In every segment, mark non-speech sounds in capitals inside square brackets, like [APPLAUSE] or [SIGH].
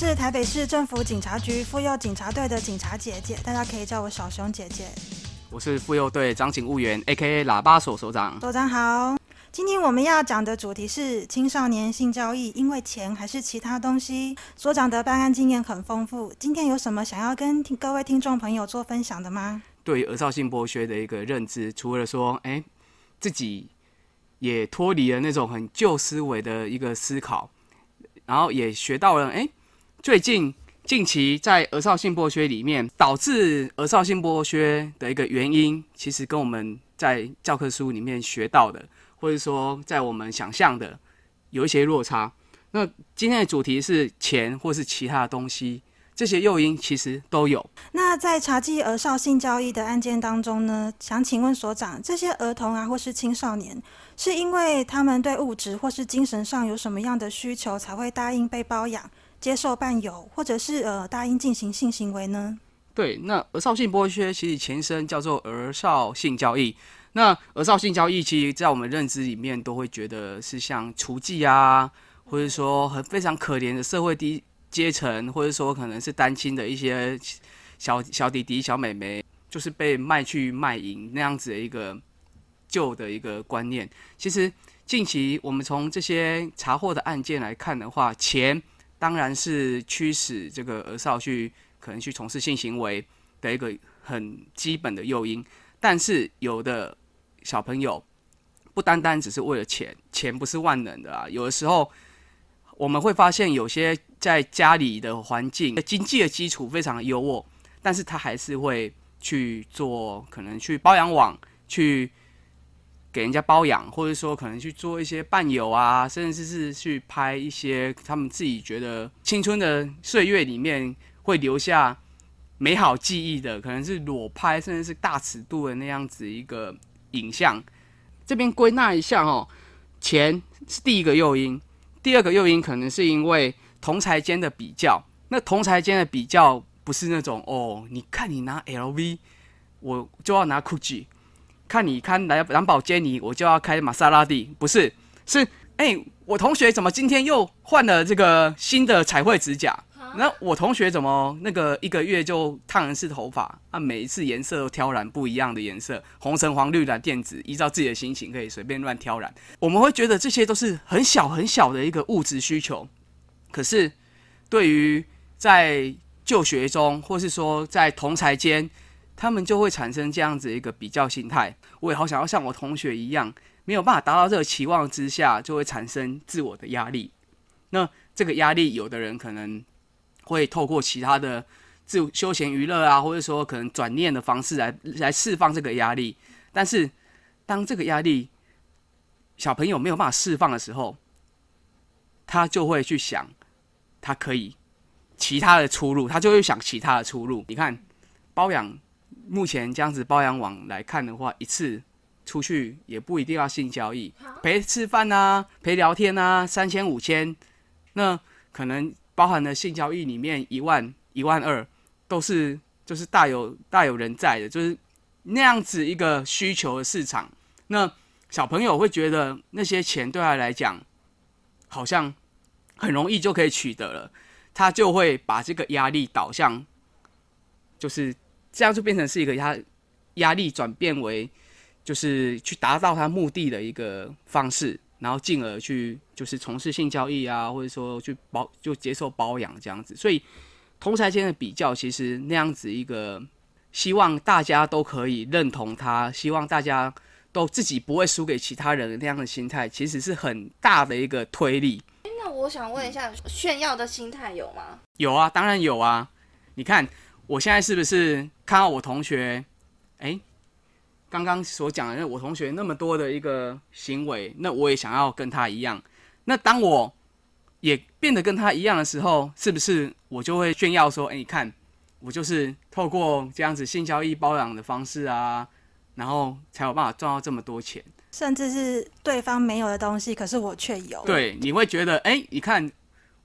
是台北市政府警察局妇幼警察队的警察姐姐，大家可以叫我小熊姐姐。我是妇幼队张警务员，A.K.A 喇叭所所长。所长好，今天我们要讲的主题是青少年性交易，因为钱还是其他东西？所长的办案经验很丰富，今天有什么想要跟各位听众朋友做分享的吗？对于儿少性剥削的一个认知，除了说，哎，自己也脱离了那种很旧思维的一个思考，然后也学到了，哎，最近。近期在儿少性剥削里面，导致儿少性剥削的一个原因，其实跟我们在教科书里面学到的，或者说在我们想象的，有一些落差。那今天的主题是钱或是其他的东西，这些诱因其实都有。那在查缉儿少性交易的案件当中呢，想请问所长，这些儿童啊或是青少年，是因为他们对物质或是精神上有什么样的需求，才会答应被包养？接受伴游，或者是呃答应进行性行为呢？对，那儿少性剥削其实前身叫做儿少性交易。那儿少性交易，其实在我们认知里面都会觉得是像雏妓啊，或者说很非常可怜的社会低阶层，或者说可能是单亲的一些小小弟弟、小妹妹，就是被卖去卖淫那样子的一个旧的一个观念。其实近期我们从这些查获的案件来看的话，钱。当然是驱使这个儿少去可能去从事性行为的一个很基本的诱因，但是有的小朋友不单单只是为了钱，钱不是万能的啊。有的时候我们会发现，有些在家里的环境经济的基础非常的优渥，但是他还是会去做可能去包养网去。给人家包养，或者说可能去做一些伴游啊，甚至是去拍一些他们自己觉得青春的岁月里面会留下美好记忆的，可能是裸拍，甚至是大尺度的那样子一个影像。这边归纳一下哦，钱是第一个诱因，第二个诱因可能是因为同才间的比较。那同才间的比较不是那种哦，你看你拿 LV，我就要拿 GUCCI。看你看来蓝宝坚尼，我就要开玛莎拉蒂，不是？是哎，我同学怎么今天又换了这个新的彩绘指甲？那我同学怎么那个一个月就烫一次头发？啊，每一次颜色都挑染不一样的颜色，红橙黄绿蓝靛紫，依照自己的心情可以随便乱挑染。我们会觉得这些都是很小很小的一个物质需求，可是对于在就学中，或是说在同才间。他们就会产生这样子一个比较心态，我也好想要像我同学一样，没有办法达到这个期望之下，就会产生自我的压力。那这个压力，有的人可能会透过其他的自休闲娱乐啊，或者说可能转念的方式来来释放这个压力。但是，当这个压力小朋友没有办法释放的时候，他就会去想，他可以其他的出路，他就会想其他的出路。你看，包养。目前这样子包养网来看的话，一次出去也不一定要性交易，陪吃饭啊，陪聊天啊，三千五千，那可能包含了性交易里面一万一万二，都是就是大有大有人在的，就是那样子一个需求的市场。那小朋友会觉得那些钱对他来讲好像很容易就可以取得了，他就会把这个压力导向就是。这样就变成是一个压压力转变为，就是去达到他目的的一个方式，然后进而去就是从事性交易啊，或者说去包就接受包养这样子。所以同才间的比较，其实那样子一个希望大家都可以认同他，希望大家都自己不会输给其他人那样的心态，其实是很大的一个推力。那我想问一下，炫耀的心态有吗？有啊，当然有啊。你看。我现在是不是看到我同学，哎，刚刚所讲的，我同学那么多的一个行为，那我也想要跟他一样。那当我也变得跟他一样的时候，是不是我就会炫耀说，哎，你看，我就是透过这样子性交易包养的方式啊，然后才有办法赚到这么多钱，甚至是对方没有的东西，可是我却有。对，你会觉得，哎，你看，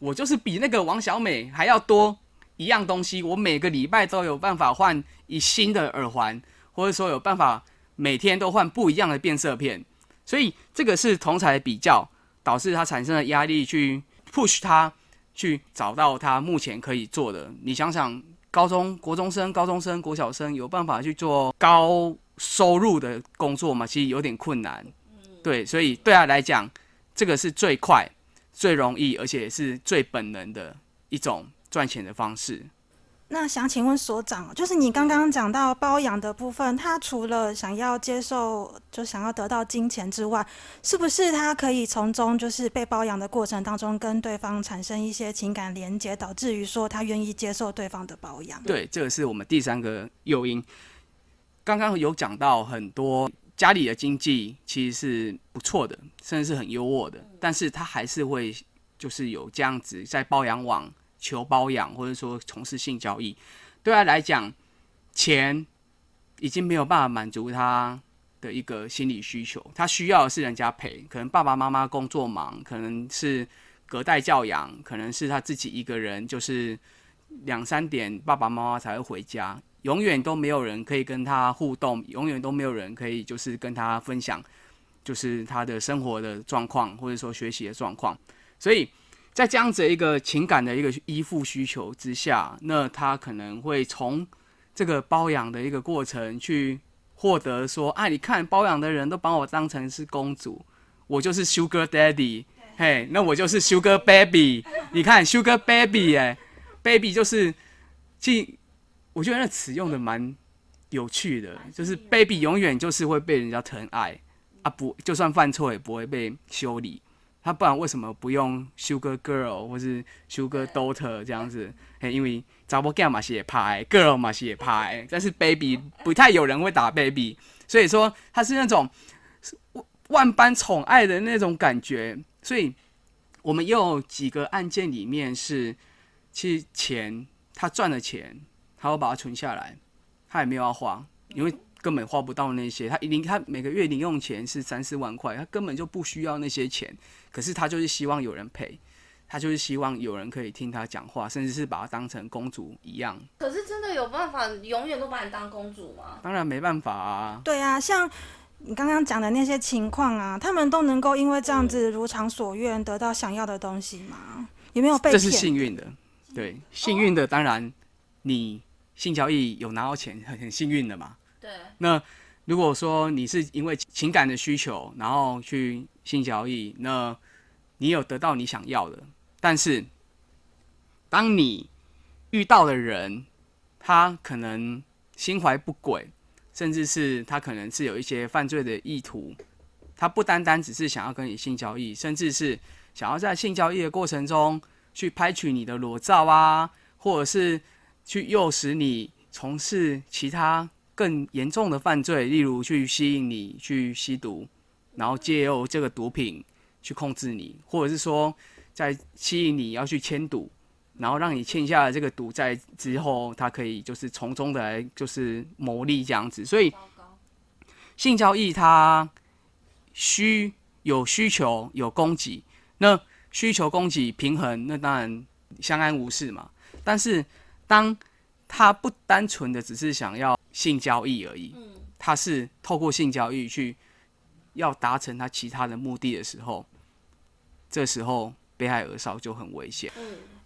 我就是比那个王小美还要多。一样东西，我每个礼拜都有办法换一新的耳环，或者说有办法每天都换不一样的变色片，所以这个是同才比较导致他产生的压力，去 push 他去找到他目前可以做的。你想想，高中国中生、高中生、国小生有办法去做高收入的工作吗？其实有点困难。对，所以对他来讲，这个是最快、最容易，而且是最本能的一种赚钱的方式。那想请问所长，就是你刚刚讲到包养的部分，他除了想要接受，就想要得到金钱之外，是不是他可以从中就是被包养的过程当中跟对方产生一些情感连接，导致于说他愿意接受对方的包养？对，这个是我们第三个诱因。刚刚有讲到很多家里的经济其实是不错的，甚至是很优渥的，但是他还是会就是有这样子在包养网。求包养，或者说从事性交易，对他来讲，钱已经没有办法满足他的一个心理需求。他需要的是人家陪，可能爸爸妈妈工作忙，可能是隔代教养，可能是他自己一个人，就是两三点爸爸妈妈才会回家，永远都没有人可以跟他互动，永远都没有人可以就是跟他分享，就是他的生活的状况，或者说学习的状况，所以。在这样子一个情感的一个依附需求之下，那他可能会从这个包养的一个过程去获得说，啊，你看包养的人都把我当成是公主，我就是 Sugar Daddy，嘿，那我就是 Sugar Baby。你看 Sugar Baby，哎，Baby 就是，即我觉得那词用的蛮有趣的，就是 Baby 永远就是会被人家疼爱啊，不，就算犯错也不会被修理。他不然为什么不用 Sugar Girl 或是 Sugar Daughter 这样子？嘿，因为查某 girl 嘛是也拍，girl 嘛是也拍，但是 baby 不太有人会打 baby，所以说他是那种万般宠爱的那种感觉。所以我们有几个案件里面是，其实钱他赚了钱，他会把它存下来，他也没有要花，因为。根本花不到那些，他零他每个月零用钱是三四万块，他根本就不需要那些钱。可是他就是希望有人陪，他就是希望有人可以听他讲话，甚至是把他当成公主一样。可是真的有办法永远都把你当公主吗？当然没办法啊。对啊，像你刚刚讲的那些情况啊，他们都能够因为这样子如偿所愿得到想要的东西吗？有没有被？这是幸运的，对，幸运的当然你性交易有拿到钱，很很幸运的嘛。对，那如果说你是因为情感的需求，然后去性交易，那你有得到你想要的，但是当你遇到的人，他可能心怀不轨，甚至是他可能是有一些犯罪的意图，他不单单只是想要跟你性交易，甚至是想要在性交易的过程中去拍取你的裸照啊，或者是去诱使你从事其他。更严重的犯罪，例如去吸引你去吸毒，然后借由这个毒品去控制你，或者是说在吸引你要去签赌，然后让你欠下了这个赌债之后，他可以就是从中的来就是牟利这样子。所以性交易它需有需求有供给，那需求供给平衡，那当然相安无事嘛。但是当他不单纯的只是想要性交易而已，他是透过性交易去要达成他其他的目的的时候，这时候被害儿少就很危险。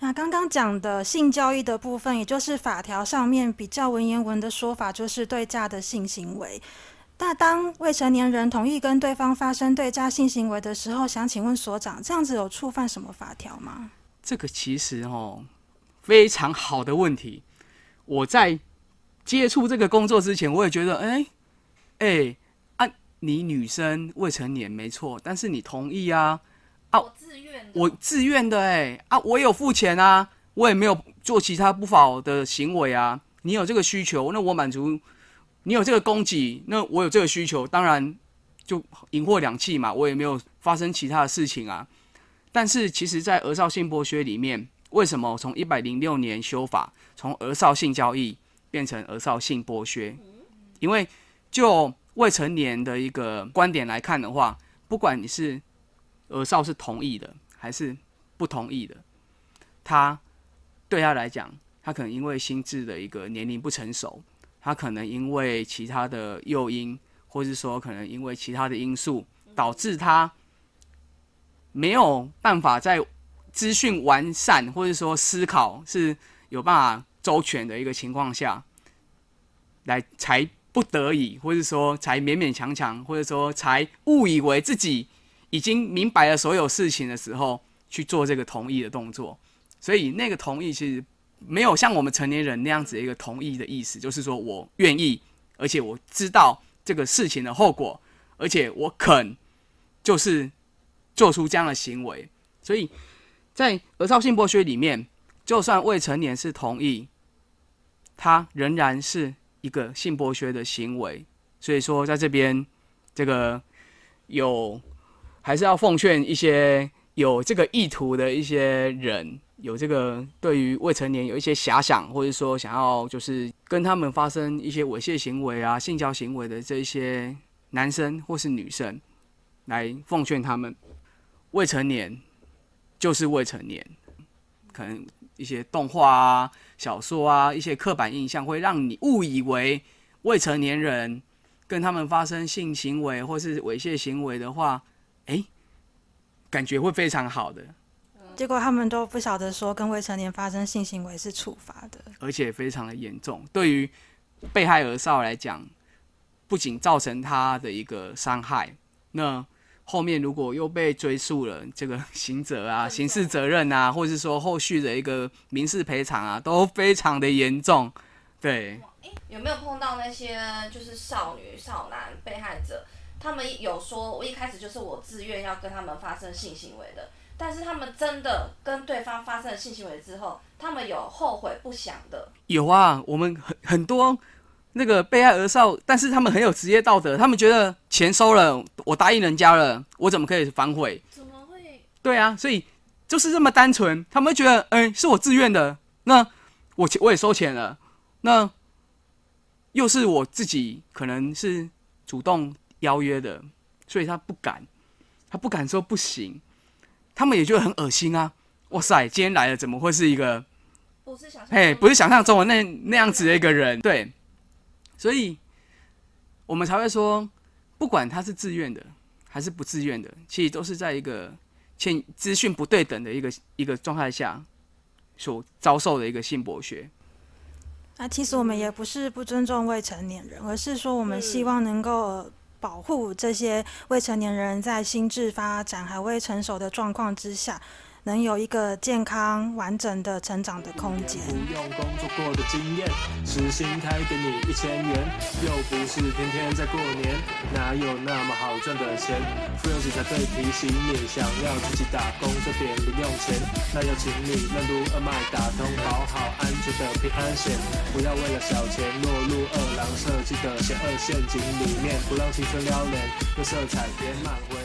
那刚刚讲的性交易的部分，也就是法条上面比较文言文的说法，就是对价的性行为。那当未成年人同意跟对方发生对价性行为的时候，想请问所长，这样子有触犯什么法条吗？这个其实哦，非常好的问题。我在接触这个工作之前，我也觉得，哎，哎，啊，你女生未成年没错，但是你同意啊，啊，我自愿，我自愿的，哎，啊，我有付钱啊，我也没有做其他不法的行为啊，你有这个需求，那我满足，你有这个供给，那我有这个需求，当然就赢货两气嘛，我也没有发生其他的事情啊，但是其实，在儿少性剥削里面。为什么从一百零六年修法，从儿少性交易变成儿少性剥削？因为就未成年的一个观点来看的话，不管你是儿少是同意的还是不同意的，他对他来讲，他可能因为心智的一个年龄不成熟，他可能因为其他的诱因，或是说可能因为其他的因素，导致他没有办法在资讯完善，或者说思考是有办法周全的一个情况下，来才不得已，或者说才勉勉强强，或者说才误以为自己已经明白了所有事情的时候，去做这个同意的动作。所以那个同意其实没有像我们成年人那样子一个同意的意思，就是说我愿意，而且我知道这个事情的后果，而且我肯就是做出这样的行为。所以在儿少性剥削里面，就算未成年是同意，他仍然是一个性剥削的行为。所以说，在这边这个有还是要奉劝一些有这个意图的一些人。有这个对于未成年有一些遐想，或者说想要就是跟他们发生一些猥亵行为啊、性交行为的这些男生或是女生，来奉劝他们：未成年就是未成年。可能一些动画啊、小说啊、一些刻板印象会让你误以为未成年人跟他们发生性行为或是猥亵行为的话，哎，感觉会非常好的。结果他们都不晓得说跟未成年发生性行为是处罚的，而且非常的严重。对于被害儿少来讲，不仅造成他的一个伤害，那后面如果又被追诉了这个 [LAUGHS] 刑责啊、刑事责任啊，或者是说后续的一个民事赔偿啊，都非常的严重。对，有没有碰到那些就是少女、少男被害者？他们有说，我一开始就是我自愿要跟他们发生性行为的。但是他们真的跟对方发生了性行为之后，他们有后悔不想的？有啊，我们很很多那个被害儿少，但是他们很有职业道德，他们觉得钱收了，我答应人家了，我怎么可以反悔？怎么会？对啊，所以就是这么单纯，他们会觉得，哎，是我自愿的，那我我也收钱了，那又是我自己可能是主动邀约的，所以他不敢，他不敢说不行。他们也觉得很恶心啊！哇塞，今天来了怎么会是一个不是想哎，不是想象中的那那样子的一个人？对，所以我们才会说，不管他是自愿的还是不自愿的，其实都是在一个欠资讯不对等的一个一个状态下所遭受的一个性剥削。那其实我们也不是不尊重未成年人，而是说我们希望能够。保护这些未成年人在心智发展还未成熟的状况之下。能有一个健康完整的成长的空间。不用工作过的经验，实心开给你一千元，又不是天天在过年，哪有那么好赚的钱？富有时才会提醒你，想要自己打工赚点零用钱，那要请你任督二脉打通，保好安全的平安险，不要为了小钱落入二郎设计的险恶陷阱里面，不让青春撩人，用色彩填满回。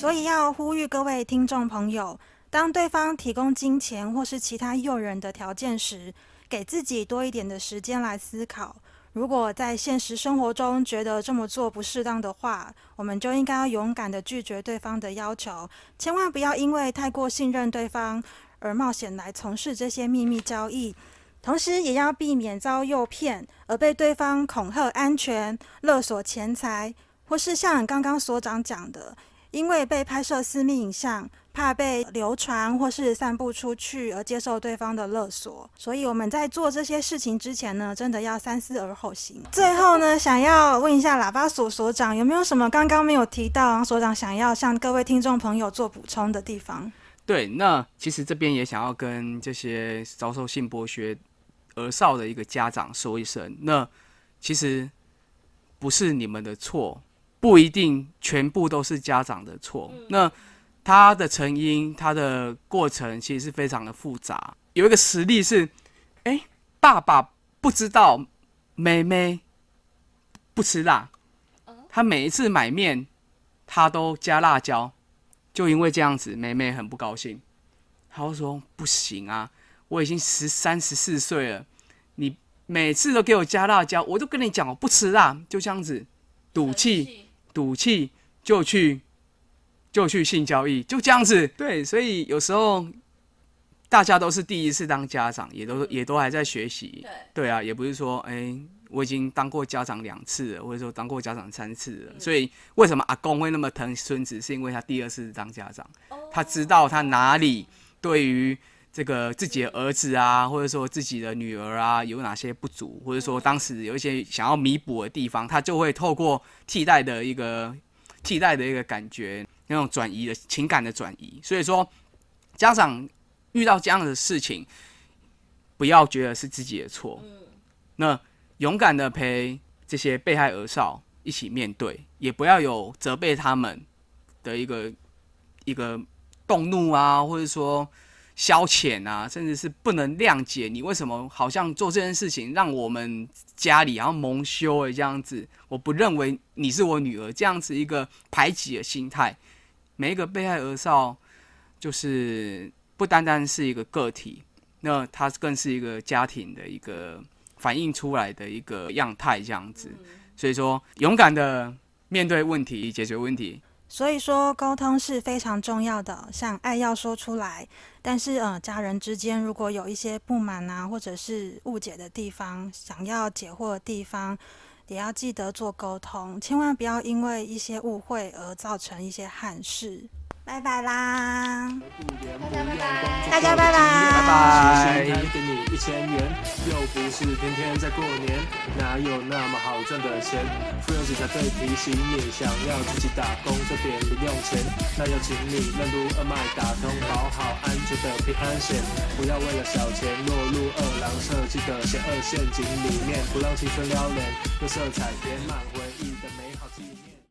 所以要呼吁各位听众朋友。当对方提供金钱或是其他诱人的条件时，给自己多一点的时间来思考。如果在现实生活中觉得这么做不适当的话，我们就应该要勇敢的拒绝对方的要求，千万不要因为太过信任对方而冒险来从事这些秘密交易。同时，也要避免遭诱骗而被对方恐吓安全、勒索钱财，或是像刚刚所长讲的，因为被拍摄私密影像。怕被流传或是散布出去而接受对方的勒索，所以我们在做这些事情之前呢，真的要三思而后行。最后呢，想要问一下喇叭所所长，有没有什么刚刚没有提到，所长想要向各位听众朋友做补充的地方？对，那其实这边也想要跟这些遭受性剥削儿少的一个家长说一声，那其实不是你们的错，不一定全部都是家长的错。那它的成因，它的过程其实是非常的复杂。有一个实例是，哎，爸爸不知道妹妹不吃辣，他每一次买面，他都加辣椒，就因为这样子，妹妹很不高兴。他就说：“不行啊，我已经十三十四岁了，你每次都给我加辣椒，我都跟你讲我不吃辣，就这样子，赌气，赌气就去。”就去性交易，就这样子。对，所以有时候大家都是第一次当家长，也都也都还在学习。对，对啊，也不是说，哎，我已经当过家长两次了，或者说当过家长三次了。所以为什么阿公会那么疼孙子，是因为他第二次当家长，他知道他哪里对于这个自己的儿子啊，或者说自己的女儿啊，有哪些不足，或者说当时有一些想要弥补的地方，他就会透过替代的一个替代的一个感觉，那种转移的情感的转移。所以说，家长遇到这样的事情，不要觉得是自己的错，那勇敢的陪这些被害儿少一起面对，也不要有责备他们的一个一个动怒啊，或者说消遣啊，甚至是不能谅解你为什么好像做这件事情，让我们家里然后蒙羞诶这样子，我不认为你是我女儿这样子一个排挤的心态。每一个被害儿少就是不单单是一个个体，那他更是一个家庭的一个反映出来的一个样态这样子。所以说，勇敢的面对问题，解决问题。所以说，沟通是非常重要的，像爱要说出来。但是，呃，家人之间如果有一些不满啊，或者是误解的地方，想要解惑的地方，也要记得做沟通，千万不要因为一些误会而造成一些憾事。拜拜啦！大家拜拜拜拜时薪开给你一千元，又不是天天在过年，哪有那么好赚的钱？富有子才对提醒你，想要自己打工赚点零用钱，那要请你任督二脉打通，保好安全的平安险，不要为了小钱落入二郎设计的邪恶陷阱里面，不让青春撩人，用色彩填满。